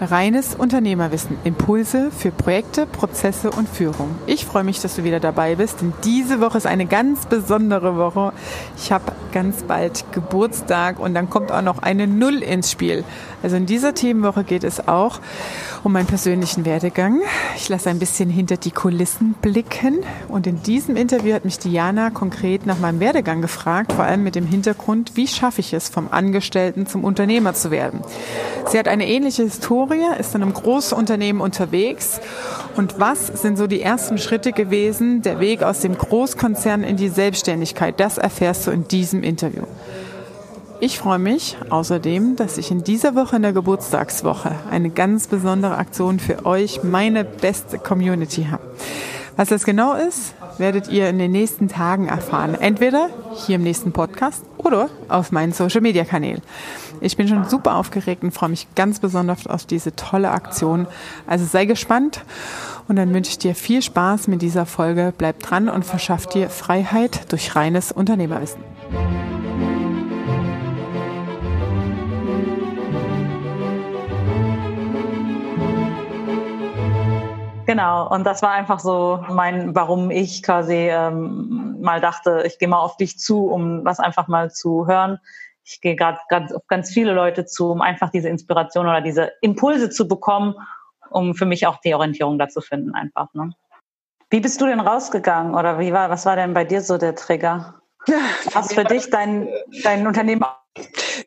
Reines Unternehmerwissen. Impulse für Projekte, Prozesse und Führung. Ich freue mich, dass du wieder dabei bist, denn diese Woche ist eine ganz besondere Woche. Ich habe ganz bald Geburtstag und dann kommt auch noch eine Null ins Spiel. Also in dieser Themenwoche geht es auch um meinen persönlichen Werdegang. Ich lasse ein bisschen hinter die Kulissen blicken und in diesem Interview hat mich Diana konkret nach meinem Werdegang gefragt, vor allem mit dem Hintergrund, wie schaffe ich es, vom Angestellten zum Unternehmer zu werden. Sie hat eine ähnliche Historie, ist in einem Großunternehmen unterwegs und was sind so die ersten Schritte gewesen, der Weg aus dem Großkonzern in die Selbstständigkeit, das erfährst du in diesem Interview. Ich freue mich außerdem, dass ich in dieser Woche in der Geburtstagswoche eine ganz besondere Aktion für euch, meine beste Community habe. Was das genau ist, werdet ihr in den nächsten Tagen erfahren. Entweder hier im nächsten Podcast oder auf meinen Social Media Kanälen. Ich bin schon super aufgeregt und freue mich ganz besonders auf diese tolle Aktion. Also sei gespannt und dann wünsche ich dir viel Spaß mit dieser Folge. Bleib dran und verschaff dir Freiheit durch reines Unternehmerwissen. Genau, und das war einfach so mein, warum ich quasi ähm, mal dachte, ich gehe mal auf dich zu, um was einfach mal zu hören. Ich gehe gerade auf ganz viele Leute zu, um einfach diese Inspiration oder diese Impulse zu bekommen, um für mich auch die Orientierung dazu finden, einfach. Ne? Wie bist du denn rausgegangen oder wie war, was war denn bei dir so der Trigger? Was für dich dein, dein Unternehmen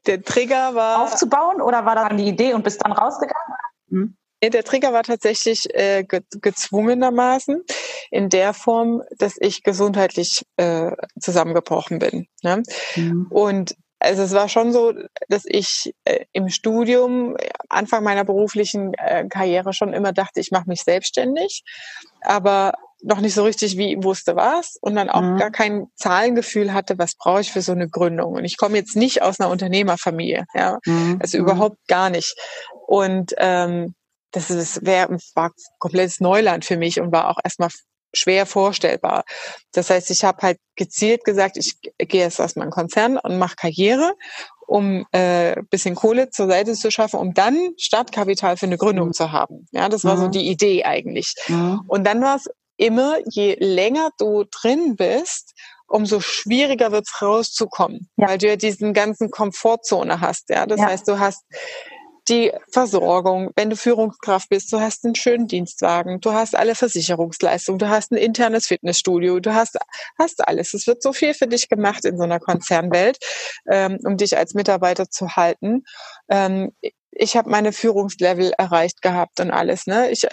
der Trigger war aufzubauen oder war das die Idee und bist dann rausgegangen? Hm? Der Trigger war tatsächlich äh, ge gezwungenermaßen in der Form, dass ich gesundheitlich äh, zusammengebrochen bin. Ne? Mhm. Und also es war schon so, dass ich äh, im Studium, Anfang meiner beruflichen äh, Karriere schon immer dachte, ich mache mich selbstständig, aber noch nicht so richtig wie wusste was und dann auch mhm. gar kein Zahlengefühl hatte, was brauche ich für so eine Gründung. Und ich komme jetzt nicht aus einer Unternehmerfamilie, ja, mhm. also überhaupt gar nicht. Und ähm, das ist, wär, war komplettes Neuland für mich und war auch erstmal schwer vorstellbar. Das heißt, ich habe halt gezielt gesagt, ich gehe jetzt aus meinem Konzern und mache Karriere, um äh, bisschen Kohle zur Seite zu schaffen, um dann Startkapital für eine Gründung mhm. zu haben. Ja, das war mhm. so die Idee eigentlich. Mhm. Und dann war es immer, je länger du drin bist, umso schwieriger wird es rauszukommen, ja. weil du ja diesen ganzen Komfortzone hast. Ja, das ja. heißt, du hast die Versorgung, wenn du Führungskraft bist, du hast einen schönen Dienstwagen, du hast alle Versicherungsleistungen, du hast ein internes Fitnessstudio, du hast, hast alles. Es wird so viel für dich gemacht in so einer Konzernwelt, ähm, um dich als Mitarbeiter zu halten. Ähm, ich habe meine Führungslevel erreicht gehabt und alles. Ne? Ich äh,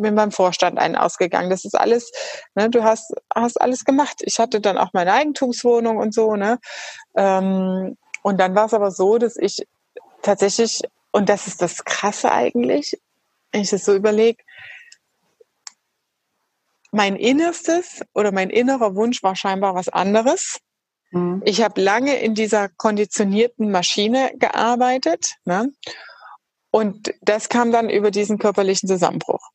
bin beim Vorstand einen ausgegangen. Das ist alles, ne, du hast, hast alles gemacht. Ich hatte dann auch meine Eigentumswohnung und so, ne? Ähm, und dann war es aber so, dass ich tatsächlich und das ist das Krasse eigentlich, wenn ich das so überlege. Mein Innerstes oder mein innerer Wunsch war scheinbar was anderes. Mhm. Ich habe lange in dieser konditionierten Maschine gearbeitet. Ne? Und das kam dann über diesen körperlichen Zusammenbruch.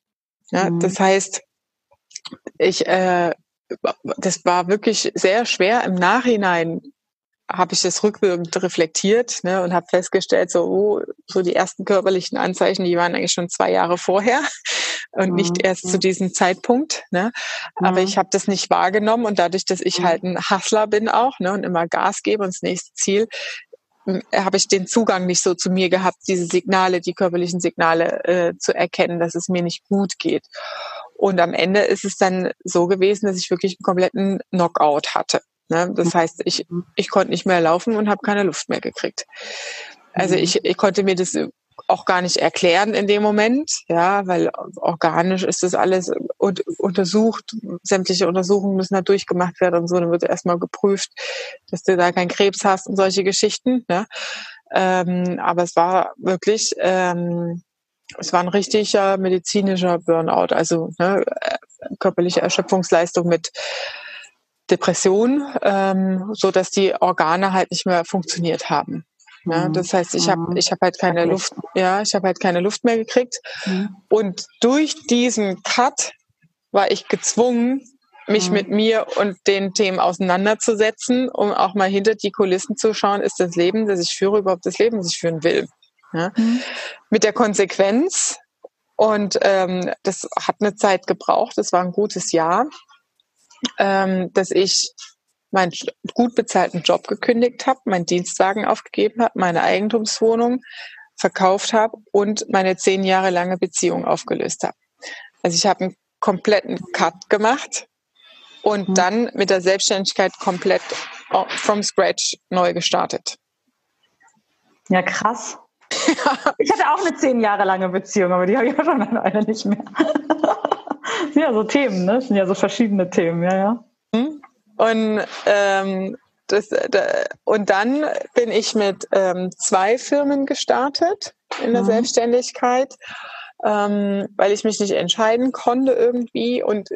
Ja? Mhm. Das heißt, ich, äh, das war wirklich sehr schwer im Nachhinein habe ich das rückwirkend reflektiert ne, und habe festgestellt, so, oh, so die ersten körperlichen Anzeichen, die waren eigentlich schon zwei Jahre vorher und mhm. nicht erst zu diesem Zeitpunkt. Ne. Aber mhm. ich habe das nicht wahrgenommen und dadurch, dass ich mhm. halt ein Hustler bin auch ne, und immer Gas gebe und das nächste Ziel, habe ich den Zugang nicht so zu mir gehabt, diese Signale, die körperlichen Signale äh, zu erkennen, dass es mir nicht gut geht. Und am Ende ist es dann so gewesen, dass ich wirklich einen kompletten Knockout hatte. Ne? Das heißt, ich, ich konnte nicht mehr laufen und habe keine Luft mehr gekriegt. Also mhm. ich, ich konnte mir das auch gar nicht erklären in dem Moment, ja, weil organisch ist das alles untersucht, sämtliche Untersuchungen müssen da durchgemacht werden und so, dann wird erstmal geprüft, dass du da keinen Krebs hast und solche Geschichten. Ne? Ähm, aber es war wirklich, ähm, es war ein richtiger medizinischer Burnout, also ne, äh, körperliche Erschöpfungsleistung mit Depression, ähm, so dass die Organe halt nicht mehr funktioniert haben. Ja, mhm. das heißt, ich habe mhm. ich habe halt keine Luft, ja, ich habe halt keine Luft mehr gekriegt. Mhm. Und durch diesen Cut war ich gezwungen, mich mhm. mit mir und den Themen auseinanderzusetzen, um auch mal hinter die Kulissen zu schauen, ist das Leben, das ich führe, überhaupt das Leben, das ich führen will. Ja? Mhm. Mit der Konsequenz, und ähm, das hat eine Zeit gebraucht, das war ein gutes Jahr, ähm, dass ich meinen gut bezahlten Job gekündigt habe, meinen Dienstwagen aufgegeben habe, meine Eigentumswohnung verkauft habe und meine zehn Jahre lange Beziehung aufgelöst habe. Also ich habe einen kompletten Cut gemacht und mhm. dann mit der Selbstständigkeit komplett from scratch neu gestartet. Ja, krass. ich hatte auch eine zehn Jahre lange Beziehung, aber die habe ich ja schon eine nicht mehr. ja, so Themen, ne? Das sind ja so verschiedene Themen, ja, ja. Mhm. Und, ähm, das, da, und dann bin ich mit ähm, zwei Firmen gestartet in der mhm. Selbstständigkeit, ähm, weil ich mich nicht entscheiden konnte irgendwie. Und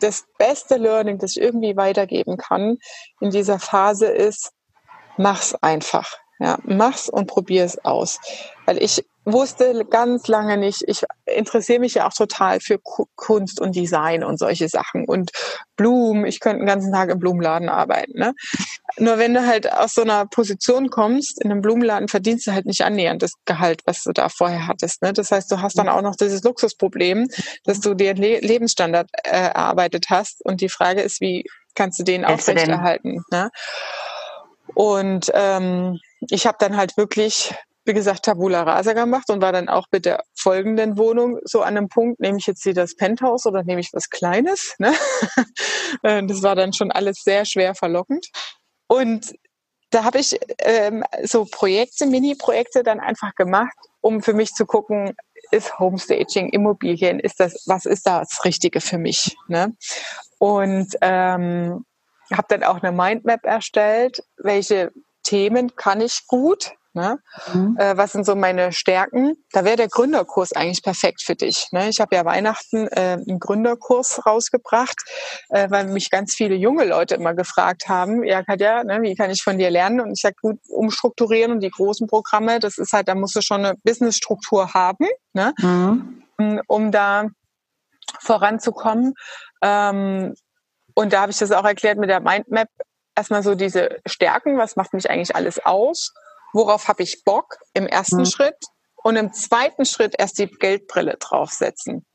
das beste Learning, das ich irgendwie weitergeben kann in dieser Phase ist, mach's einfach. Ja, mach's und probier es aus. Weil ich wusste ganz lange nicht, ich interessiere mich ja auch total für Kunst und Design und solche Sachen und Blumen. Ich könnte den ganzen Tag im Blumenladen arbeiten. Ne? Nur wenn du halt aus so einer Position kommst, in einem Blumenladen verdienst du halt nicht annähernd das Gehalt, was du da vorher hattest. Ne? Das heißt, du hast dann auch noch dieses Luxusproblem, dass du dir einen Lebensstandard äh, erarbeitet hast. Und die Frage ist, wie kannst du den aufrechterhalten? Ne? Und ähm, ich habe dann halt wirklich wie gesagt, Tabula Rasa gemacht und war dann auch mit der folgenden Wohnung so an einem Punkt, nehme ich jetzt hier das Penthouse oder nehme ich was Kleines? Ne? Äh, das war dann schon alles sehr schwer verlockend. Und da habe ich ähm, so Projekte, Mini-Projekte dann einfach gemacht, um für mich zu gucken, ist Homestaging, Immobilien, ist das, was ist das Richtige für mich? Ne? Und ähm, habe dann auch eine Mindmap erstellt, welche Themen kann ich gut, Ne? Mhm. Äh, was sind so meine Stärken? Da wäre der Gründerkurs eigentlich perfekt für dich. Ne? Ich habe ja Weihnachten äh, einen Gründerkurs rausgebracht, äh, weil mich ganz viele junge Leute immer gefragt haben, ja Katja, ne, wie kann ich von dir lernen? Und ich sage, gut, umstrukturieren und die großen Programme, das ist halt, da musst du schon eine Businessstruktur haben, ne? Mhm. um da voranzukommen. Ähm, und da habe ich das auch erklärt mit der Mindmap. Erstmal so diese Stärken, was macht mich eigentlich alles aus? Worauf habe ich Bock im ersten mhm. Schritt und im zweiten Schritt erst die Geldbrille draufsetzen.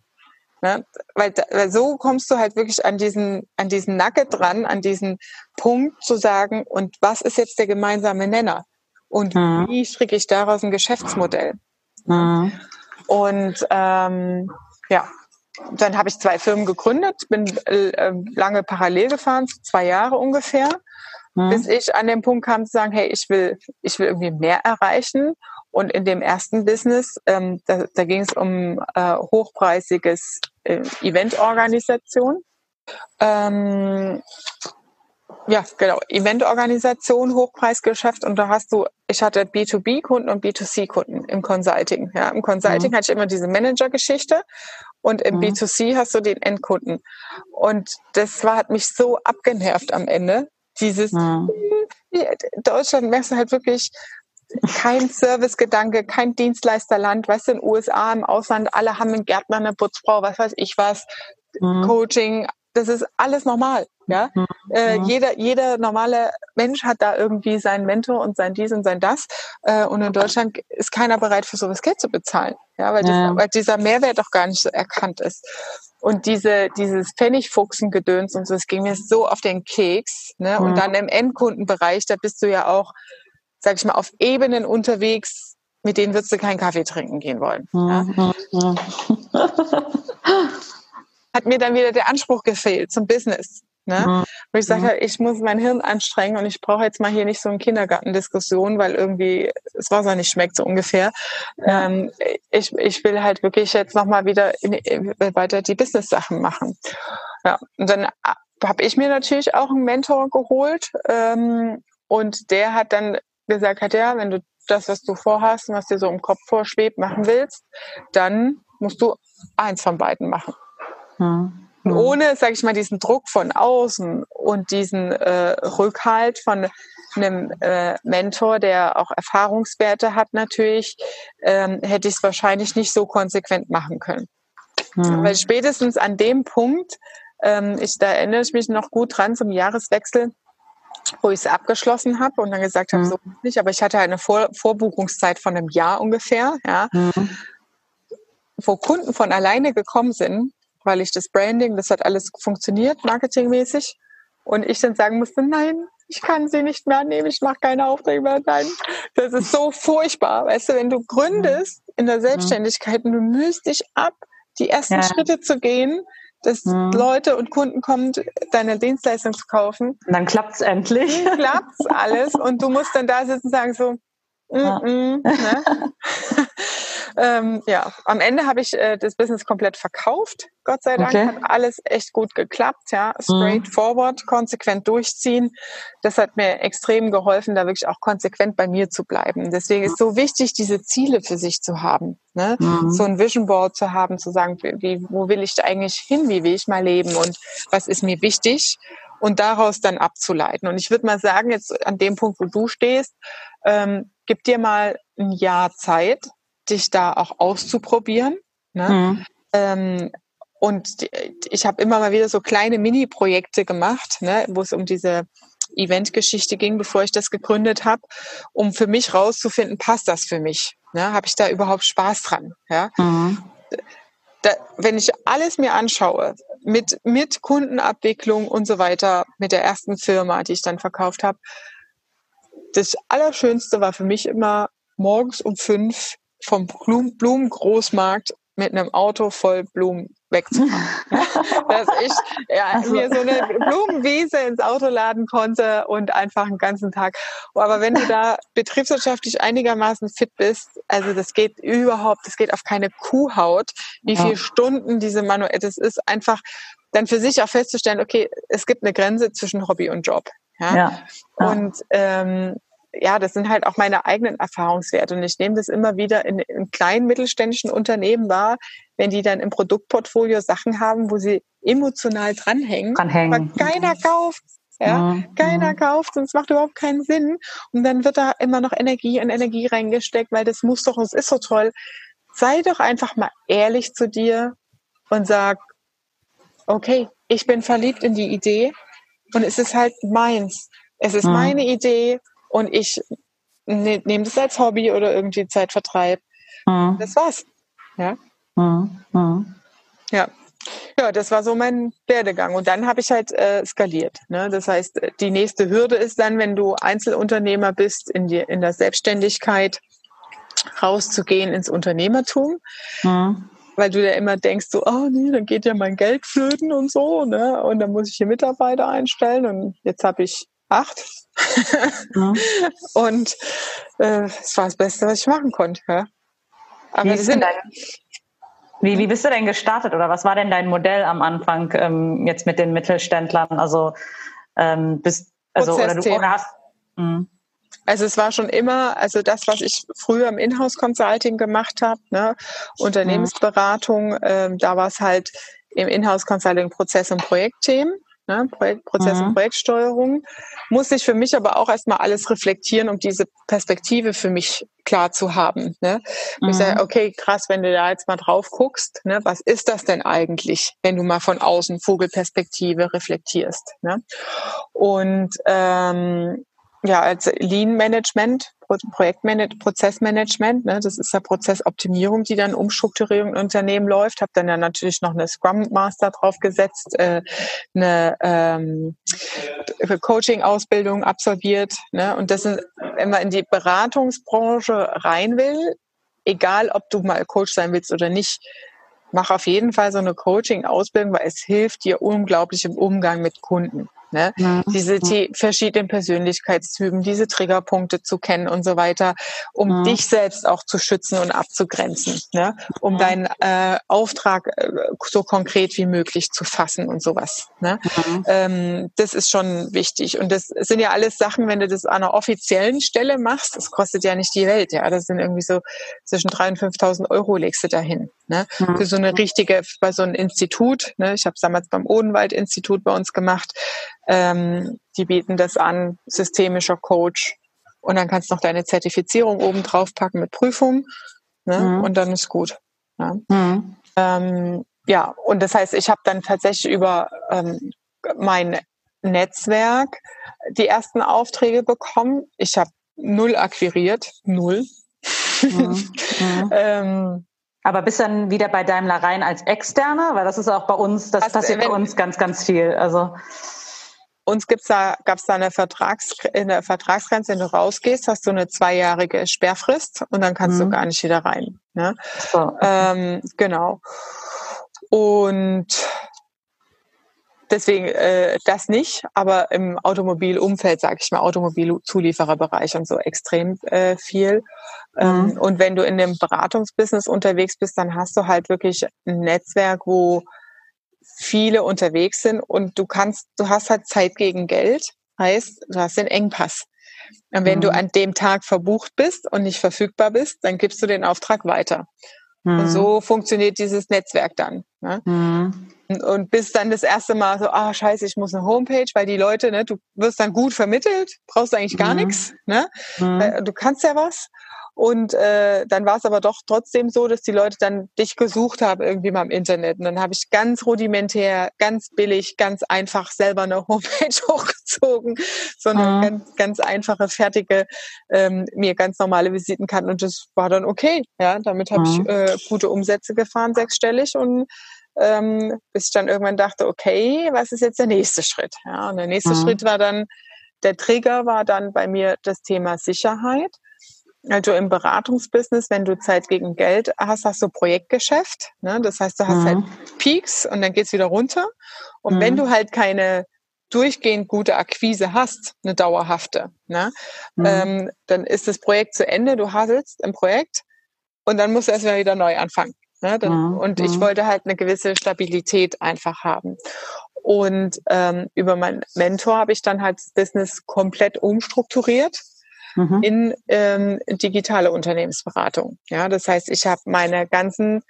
Ne? Weil, weil so kommst du halt wirklich an diesen, an diesen Nugget dran, an diesen Punkt zu sagen, und was ist jetzt der gemeinsame Nenner? Und mhm. wie stricke ich daraus ein Geschäftsmodell? Mhm. Und ähm, ja, dann habe ich zwei Firmen gegründet, bin äh, lange parallel gefahren, zwei Jahre ungefähr mhm. bis ich an den Punkt kam zu sagen, hey, ich will, ich will irgendwie mehr erreichen. Und in dem ersten Business, ähm, da, da ging es um äh, hochpreisiges äh, Eventorganisation. Ähm, ja, genau, Eventorganisation, Hochpreisgeschäft und da hast du, ich hatte B2B-Kunden und B2C-Kunden im Consulting. Ja, im Consulting mhm. hatte ich immer diese Manager-Geschichte und im mhm. B2C hast du den Endkunden. Und das war, hat mich so abgenervt am Ende, dieses ja. Deutschland merkst du halt wirklich kein Servicegedanke, kein Dienstleisterland, weißt du, in den USA, im Ausland, alle haben einen Gärtner, eine Putzfrau, was weiß ich was, mhm. Coaching, das ist alles normal. Ja, mhm. äh, jeder, jeder normale Mensch hat da irgendwie seinen Mentor und sein dies und sein das. Äh, und in Deutschland ist keiner bereit, für sowas Geld zu bezahlen. Ja, weil, ja. Das, weil dieser Mehrwert doch gar nicht so erkannt ist. Und diese, dieses Pfennigfuchsen-Gedöns und so, das ging mir so auf den Keks. Ne? Und dann im Endkundenbereich, da bist du ja auch, sag ich mal, auf Ebenen unterwegs, mit denen würdest du keinen Kaffee trinken gehen wollen. Ja? Hat mir dann wieder der Anspruch gefehlt zum Business. Ne? Wo ich sage, ich muss mein Hirn anstrengen und ich brauche jetzt mal hier nicht so eine Kindergartendiskussion, weil irgendwie das Wasser nicht schmeckt, so ungefähr. Ja. Ähm, ich, ich will halt wirklich jetzt nochmal wieder in, weiter die Business-Sachen machen. Ja, und dann habe ich mir natürlich auch einen Mentor geholt ähm, und der hat dann gesagt, hat ja, wenn du das, was du vorhast und was dir so im Kopf vorschwebt, machen willst, dann musst du eins von beiden machen. Mhm. Und mhm. ohne, sage ich mal, diesen Druck von außen und diesen äh, Rückhalt von einem äh, Mentor, der auch Erfahrungswerte hat natürlich, ähm, hätte ich es wahrscheinlich nicht so konsequent machen können. Mhm. Weil spätestens an dem Punkt, ähm, ich, da erinnere ich mich noch gut dran zum Jahreswechsel, wo ich es abgeschlossen habe und dann gesagt habe, mhm. so nicht, aber ich hatte eine Vor Vorbuchungszeit von einem Jahr ungefähr, ja, mhm. wo Kunden von alleine gekommen sind, weil ich das Branding, das hat alles funktioniert, marketingmäßig, und ich dann sagen musste, nein, ich kann sie nicht mehr annehmen, ich mache keine Aufträge mehr. Nein, das ist so furchtbar. Weißt du, wenn du gründest in der Selbstständigkeit und du müsst dich ab, die ersten ja. Schritte zu gehen, dass mhm. Leute und Kunden kommen, deine Dienstleistung zu kaufen. Und dann klappt's endlich. Dann klappt's alles und du musst dann da sitzen und sagen so, ja. mm, ne? ähm, ja, am Ende habe ich äh, das Business komplett verkauft. Gott sei Dank okay. hat alles echt gut geklappt. Ja, straightforward, mhm. konsequent durchziehen. Das hat mir extrem geholfen, da wirklich auch konsequent bei mir zu bleiben. Deswegen ist so wichtig, diese Ziele für sich zu haben. Ne? Mhm. So ein Vision Board zu haben, zu sagen, wie, wo will ich eigentlich hin, wie will ich mal leben und was ist mir wichtig und daraus dann abzuleiten. Und ich würde mal sagen, jetzt an dem Punkt, wo du stehst, ähm, gib dir mal ein Jahr Zeit, dich da auch auszuprobieren. Ne? Mhm. Ähm, und ich habe immer mal wieder so kleine Mini-Projekte gemacht, ne, wo es um diese Eventgeschichte ging, bevor ich das gegründet habe, um für mich rauszufinden, passt das für mich? Ne? Habe ich da überhaupt Spaß dran? Ja? Mhm. Da, wenn ich alles mir anschaue, mit, mit Kundenabwicklung und so weiter, mit der ersten Firma, die ich dann verkauft habe, das Allerschönste war für mich immer morgens um fünf vom Blumengroßmarkt mit einem Auto voll Blumen wegzufahren. Dass ich ja, also. mir so eine Blumenwiese ins Auto laden konnte und einfach einen ganzen Tag. Aber wenn du da betriebswirtschaftlich einigermaßen fit bist, also das geht überhaupt, das geht auf keine Kuhhaut, wie ja. viele Stunden diese Manuell, das ist einfach dann für sich auch festzustellen, okay, es gibt eine Grenze zwischen Hobby und Job. Ja. ja. Und ähm, ja, das sind halt auch meine eigenen Erfahrungswerte. Und ich nehme das immer wieder in, in kleinen mittelständischen Unternehmen wahr, wenn die dann im Produktportfolio Sachen haben, wo sie emotional dranhängen, dranhängen. aber keiner kauft. Ja, mhm. keiner mhm. kauft und es macht überhaupt keinen Sinn. Und dann wird da immer noch Energie und Energie reingesteckt, weil das muss doch, es ist so toll. Sei doch einfach mal ehrlich zu dir und sag, okay, ich bin verliebt in die Idee und es ist halt meins. Es ist mhm. meine Idee und ich ne, nehme das als Hobby oder irgendwie Zeitvertreib. Mhm. Das war's. Ja. Mhm. Mhm. Ja. Ja, das war so mein Werdegang. Und dann habe ich halt äh, skaliert. Ne? Das heißt, die nächste Hürde ist dann, wenn du Einzelunternehmer bist, in, die, in der Selbstständigkeit rauszugehen ins Unternehmertum. Mhm. Weil du ja immer denkst, so, oh nee, dann geht ja mein Geld flöten und so, ne? Und dann muss ich hier Mitarbeiter einstellen. Und jetzt habe ich acht. Ja. und äh, es war das Beste, was ich machen konnte. Ja. Aber wie, sind, dein, wie, wie bist du denn gestartet oder was war denn dein Modell am Anfang ähm, jetzt mit den Mittelständlern? Also ähm, bist also oder du oder hast. Mh. Also es war schon immer, also das, was ich früher im Inhouse-Consulting gemacht habe, ne, Unternehmensberatung, ähm, da war es halt im Inhouse-Consulting Prozess- und Projektthemen ne? Projekt, Prozess- mhm. und Projektsteuerung, muss ich für mich aber auch erstmal alles reflektieren, um diese Perspektive für mich klar zu haben. Ne? Mhm. Ich sage, okay, krass, wenn du da jetzt mal drauf guckst, ne, was ist das denn eigentlich, wenn du mal von außen Vogelperspektive reflektierst? Ne? Und ähm, ja, als Lean Management, Projektmanagement, Prozessmanagement, ne, das ist ja Prozessoptimierung, die dann Umstrukturierung im Unternehmen läuft. Habe dann ja natürlich noch eine Scrum Master draufgesetzt, äh, eine ähm, Coaching-Ausbildung absolviert. Ne, und das sind, wenn man in die Beratungsbranche rein will, egal ob du mal Coach sein willst oder nicht, mach auf jeden Fall so eine Coaching-Ausbildung, weil es hilft dir unglaublich im Umgang mit Kunden. Ne? Mhm. Diese die verschiedenen Persönlichkeitstypen, diese Triggerpunkte zu kennen und so weiter, um mhm. dich selbst auch zu schützen und abzugrenzen, ne? um deinen äh, Auftrag äh, so konkret wie möglich zu fassen und sowas. Ne? Ähm, das ist schon wichtig. Und das sind ja alles Sachen, wenn du das an einer offiziellen Stelle machst, das kostet ja nicht die Welt. Ja, das sind irgendwie so zwischen 3.000 und 5.000 Euro legst du dahin. Ne? Mhm. Für so eine richtige, bei so einem Institut. Ne? Ich habe es damals beim Odenwald-Institut bei uns gemacht. Ähm, die bieten das an, systemischer Coach. Und dann kannst du noch deine Zertifizierung oben drauf packen mit Prüfung. Ne? Mhm. Und dann ist gut. Ja. Mhm. Ähm, ja, und das heißt, ich habe dann tatsächlich über ähm, mein Netzwerk die ersten Aufträge bekommen. Ich habe null akquiriert, null. Mhm. Mhm. ähm, aber bist dann wieder bei Daimler rein als Externer? Weil das ist auch bei uns, das also, passiert bei uns ganz, ganz viel. Also uns gibt's da, gab es da eine, Vertrags, eine Vertragsgrenze, wenn du rausgehst, hast du eine zweijährige Sperrfrist und dann kannst mhm. du gar nicht wieder rein. Ne? So. Ähm, genau. Und deswegen äh, das nicht, aber im Automobilumfeld, sage ich mal, Automobilzuliefererbereich und so extrem äh, viel. Ähm, mhm. und wenn du in dem Beratungsbusiness unterwegs bist, dann hast du halt wirklich ein Netzwerk, wo viele unterwegs sind und du kannst, du hast halt Zeit gegen Geld, heißt, du hast den Engpass. Und wenn mhm. du an dem Tag verbucht bist und nicht verfügbar bist, dann gibst du den Auftrag weiter. Mhm. Und so funktioniert dieses Netzwerk dann. Ne? Mhm. Und, und bis dann das erste Mal so, ah scheiße, ich muss eine Homepage, weil die Leute, ne, du wirst dann gut vermittelt, brauchst eigentlich gar mhm. nichts, ne? Äh, du kannst ja was. Und äh, dann war es aber doch trotzdem so, dass die Leute dann dich gesucht haben irgendwie mal im Internet. Und dann habe ich ganz rudimentär, ganz billig, ganz einfach selber eine Homepage hochgezogen, so eine mhm. ganz, ganz einfache, fertige, ähm, mir ganz normale Visitenkarten. Und das war dann okay. Ja, damit habe mhm. ich äh, gute Umsätze gefahren, sechsstellig und ähm, bis ich dann irgendwann dachte, okay, was ist jetzt der nächste Schritt? Ja, und der nächste mhm. Schritt war dann, der Trigger war dann bei mir das Thema Sicherheit. Also im Beratungsbusiness, wenn du Zeit gegen Geld hast, hast du Projektgeschäft. Ne? Das heißt, du hast mhm. halt Peaks und dann geht's wieder runter. Und mhm. wenn du halt keine durchgehend gute Akquise hast, eine dauerhafte, ne? Mhm. Ähm, dann ist das Projekt zu Ende, du hasselst im Projekt und dann musst du erstmal wieder neu anfangen. Ne? Dann, mhm. Und ich mhm. wollte halt eine gewisse Stabilität einfach haben. Und ähm, über meinen Mentor habe ich dann halt das Business komplett umstrukturiert mhm. in ähm, digitale Unternehmensberatung. Ja, das heißt, ich habe meine ganzen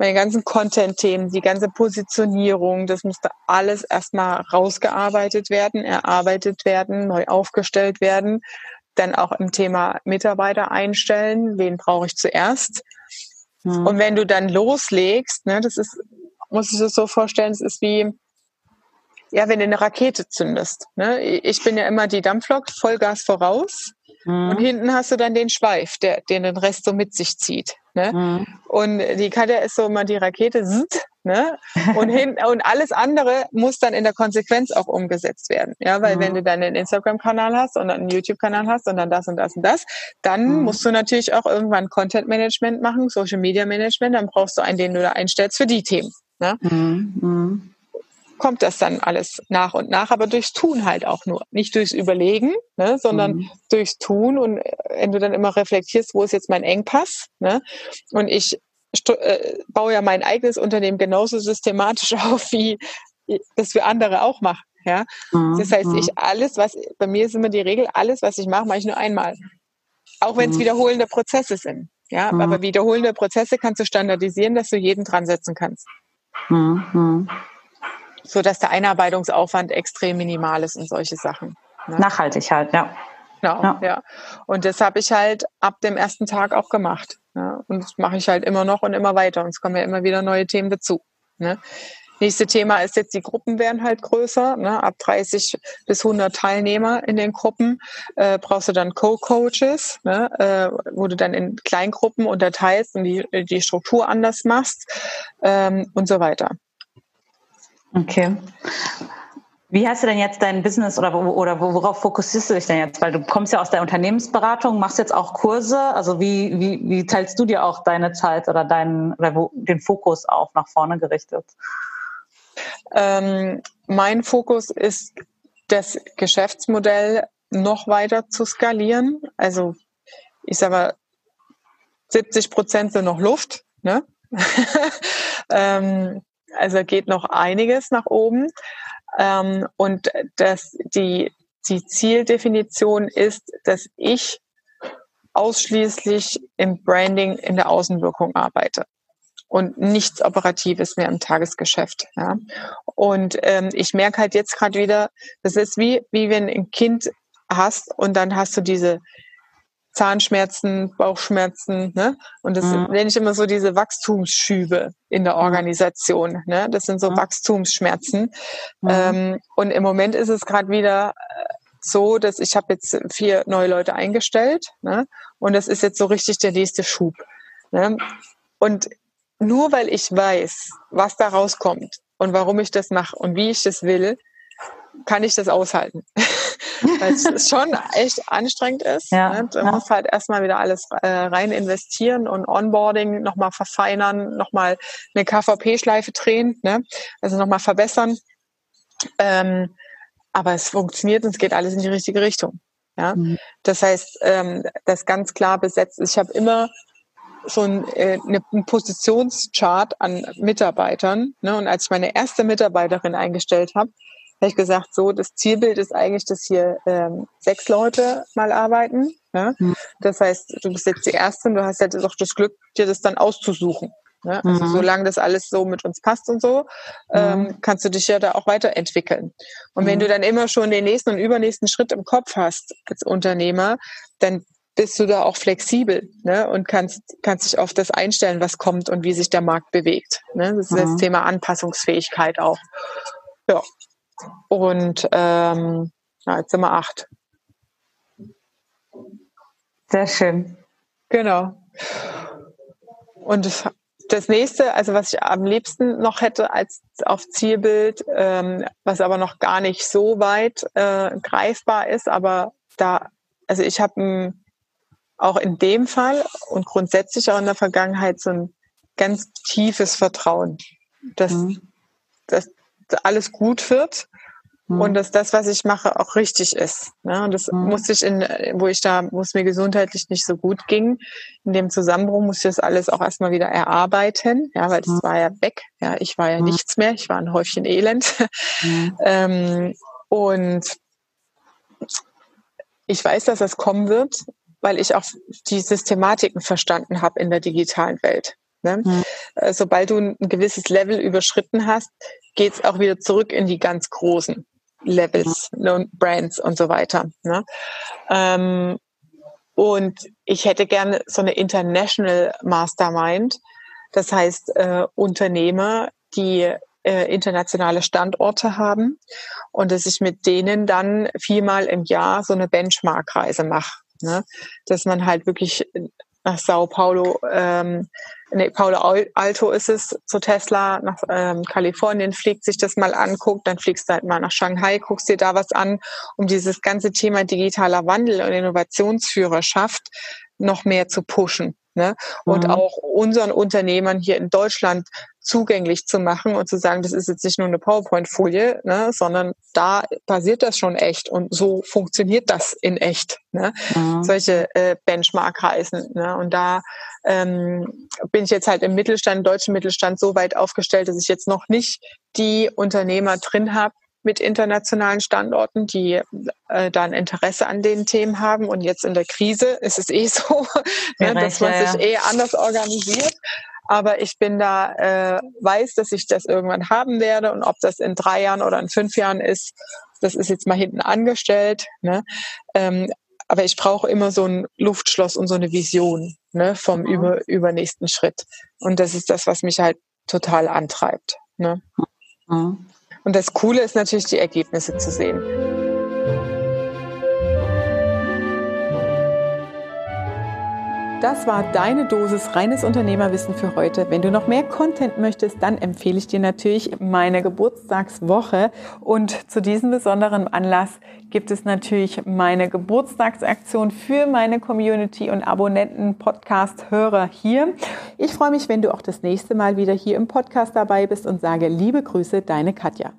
meine ganzen Content-Themen, die ganze Positionierung, das musste alles erstmal rausgearbeitet werden, erarbeitet werden, neu aufgestellt werden. Dann auch im Thema Mitarbeiter einstellen. Wen brauche ich zuerst? Mhm. Und wenn du dann loslegst, ne, das ist, muss ich das so vorstellen, es ist wie, ja, wenn du eine Rakete zündest. Ne? Ich bin ja immer die Dampflok, Vollgas voraus. Mhm. Und hinten hast du dann den Schweif, der, der den Rest so mit sich zieht. Ne? Mhm. Und die Katja ist so immer die Rakete, ne? Und hinten, und alles andere muss dann in der Konsequenz auch umgesetzt werden. Ja, weil mhm. wenn du dann einen Instagram-Kanal hast und einen YouTube-Kanal hast und dann das und das und das, dann mhm. musst du natürlich auch irgendwann Content-Management machen, Social-Media-Management, dann brauchst du einen, den du da einstellst für die Themen. Ne? Mhm. mhm kommt das dann alles nach und nach, aber durchs Tun halt auch nur. Nicht durchs Überlegen, ne, sondern mhm. durchs Tun. Und äh, wenn du dann immer reflektierst, wo ist jetzt mein Engpass? Ne? Und ich äh, baue ja mein eigenes Unternehmen genauso systematisch auf, wie das für andere auch machen. Ja? Mhm. Das heißt, ich mhm. alles, was bei mir ist immer die Regel, alles, was ich mache, mache ich nur einmal. Auch wenn es mhm. wiederholende Prozesse sind. Ja, mhm. aber wiederholende Prozesse kannst du standardisieren, dass du jeden dran setzen kannst. Mhm so dass der Einarbeitungsaufwand extrem minimal ist und solche Sachen. Ne? Nachhaltig halt, ja. Genau, ja. ja. Und das habe ich halt ab dem ersten Tag auch gemacht. Ne? Und das mache ich halt immer noch und immer weiter. Und es kommen ja immer wieder neue Themen dazu. Ne? Nächste Thema ist jetzt, die Gruppen werden halt größer. Ne? Ab 30 bis 100 Teilnehmer in den Gruppen äh, brauchst du dann Co-Coaches, ne? äh, wo du dann in Kleingruppen unterteilst und die, die Struktur anders machst ähm, und so weiter. Okay. Wie hast du denn jetzt dein Business oder, oder worauf fokussierst du dich denn jetzt? Weil du kommst ja aus der Unternehmensberatung, machst jetzt auch Kurse. Also wie, wie, wie teilst du dir auch deine Zeit oder deinen oder wo, den Fokus auf nach vorne gerichtet? Ähm, mein Fokus ist, das Geschäftsmodell noch weiter zu skalieren. Also ich sage mal, 70 Prozent sind noch Luft. Ne? ähm, also geht noch einiges nach oben. Ähm, und dass die, die Zieldefinition ist, dass ich ausschließlich im Branding in der Außenwirkung arbeite und nichts Operatives mehr im Tagesgeschäft. Ja. Und ähm, ich merke halt jetzt gerade wieder, das ist wie, wie wenn ein Kind hast und dann hast du diese Zahnschmerzen, Bauchschmerzen, ne? Und das mhm. nenne ich immer so diese Wachstumsschübe in der Organisation. Ne? Das sind so mhm. Wachstumsschmerzen. Mhm. Ähm, und im Moment ist es gerade wieder äh, so, dass ich habe jetzt vier neue Leute eingestellt, ne? Und das ist jetzt so richtig der nächste Schub. Ne? Und nur weil ich weiß, was da rauskommt und warum ich das mache und wie ich das will, kann ich das aushalten. Weil es schon echt anstrengend ist. Ja, ne? Du ja. musst halt erstmal wieder alles äh, rein investieren und Onboarding nochmal verfeinern, nochmal eine KVP-Schleife drehen, ne? also nochmal verbessern. Ähm, aber es funktioniert und es geht alles in die richtige Richtung. Ja? Mhm. Das heißt, ähm, das ganz klar besetzt ist. Ich habe immer so ein, äh, eine, einen Positionschart an Mitarbeitern. Ne? Und als ich meine erste Mitarbeiterin eingestellt habe, habe ich gesagt, so, das Zielbild ist eigentlich, dass hier ähm, sechs Leute mal arbeiten. Ja? Mhm. Das heißt, du bist jetzt die Erste und du hast jetzt auch das Glück, dir das dann auszusuchen. Ne? Also mhm. solange das alles so mit uns passt und so, ähm, mhm. kannst du dich ja da auch weiterentwickeln. Und wenn mhm. du dann immer schon den nächsten und übernächsten Schritt im Kopf hast als Unternehmer, dann bist du da auch flexibel ne? und kannst, kannst dich auf das einstellen, was kommt und wie sich der Markt bewegt. Ne? Das ist das mhm. Thema Anpassungsfähigkeit auch. Ja. Und ähm, ja, jetzt sind wir acht. Sehr schön. Genau. Und das, das nächste, also was ich am liebsten noch hätte als auf Zielbild, ähm, was aber noch gar nicht so weit äh, greifbar ist, aber da, also ich habe auch in dem Fall und grundsätzlich auch in der Vergangenheit so ein ganz tiefes Vertrauen, dass, mhm. dass alles gut wird mhm. und dass das, was ich mache, auch richtig ist. Ne? Und das mhm. musste ich in, wo ich da, wo es mir gesundheitlich nicht so gut ging, in dem Zusammenbruch musste ich das alles auch erstmal wieder erarbeiten, ja, weil das mhm. war ja weg. Ja, ich war ja mhm. nichts mehr, ich war ein Häufchen Elend. Mhm. ähm, und ich weiß, dass das kommen wird, weil ich auch die Systematiken verstanden habe in der digitalen Welt. Ne? Mhm. Sobald du ein gewisses Level überschritten hast, geht es auch wieder zurück in die ganz großen. Levels ne, Brands und so weiter. Ne? Ähm, und ich hätte gerne so eine International Mastermind, das heißt äh, Unternehmer, die äh, internationale Standorte haben und dass ich mit denen dann viermal im Jahr so eine Benchmark-Reise mache. Ne? Dass man halt wirklich nach Sao Paulo, ähm, nee, Paulo Alto ist es, zu Tesla, nach ähm, Kalifornien fliegt, sich das mal anguckt, dann fliegst du halt mal nach Shanghai, guckst dir da was an, um dieses ganze Thema digitaler Wandel und Innovationsführerschaft noch mehr zu pushen. Ne? Und mhm. auch unseren Unternehmern hier in Deutschland zugänglich zu machen und zu sagen, das ist jetzt nicht nur eine PowerPoint-Folie, ne, sondern da passiert das schon echt und so funktioniert das in echt. Ne? Mhm. Solche äh, Benchmark-Reisen. Ne? Und da ähm, bin ich jetzt halt im Mittelstand, deutschen Mittelstand so weit aufgestellt, dass ich jetzt noch nicht die Unternehmer drin habe, mit internationalen Standorten, die äh, da ein Interesse an den Themen haben. Und jetzt in der Krise ist es eh so, ne, dass man sich eh anders organisiert. Aber ich bin da, äh, weiß, dass ich das irgendwann haben werde. Und ob das in drei Jahren oder in fünf Jahren ist, das ist jetzt mal hinten angestellt. Ne? Ähm, aber ich brauche immer so ein Luftschloss und so eine Vision ne, vom mhm. über, übernächsten Schritt. Und das ist das, was mich halt total antreibt. Ne? Mhm. Und das Coole ist natürlich, die Ergebnisse zu sehen. Das war deine Dosis reines Unternehmerwissen für heute. Wenn du noch mehr Content möchtest, dann empfehle ich dir natürlich meine Geburtstagswoche. Und zu diesem besonderen Anlass gibt es natürlich meine Geburtstagsaktion für meine Community und Abonnenten, Podcast-Hörer hier. Ich freue mich, wenn du auch das nächste Mal wieder hier im Podcast dabei bist und sage liebe Grüße, deine Katja.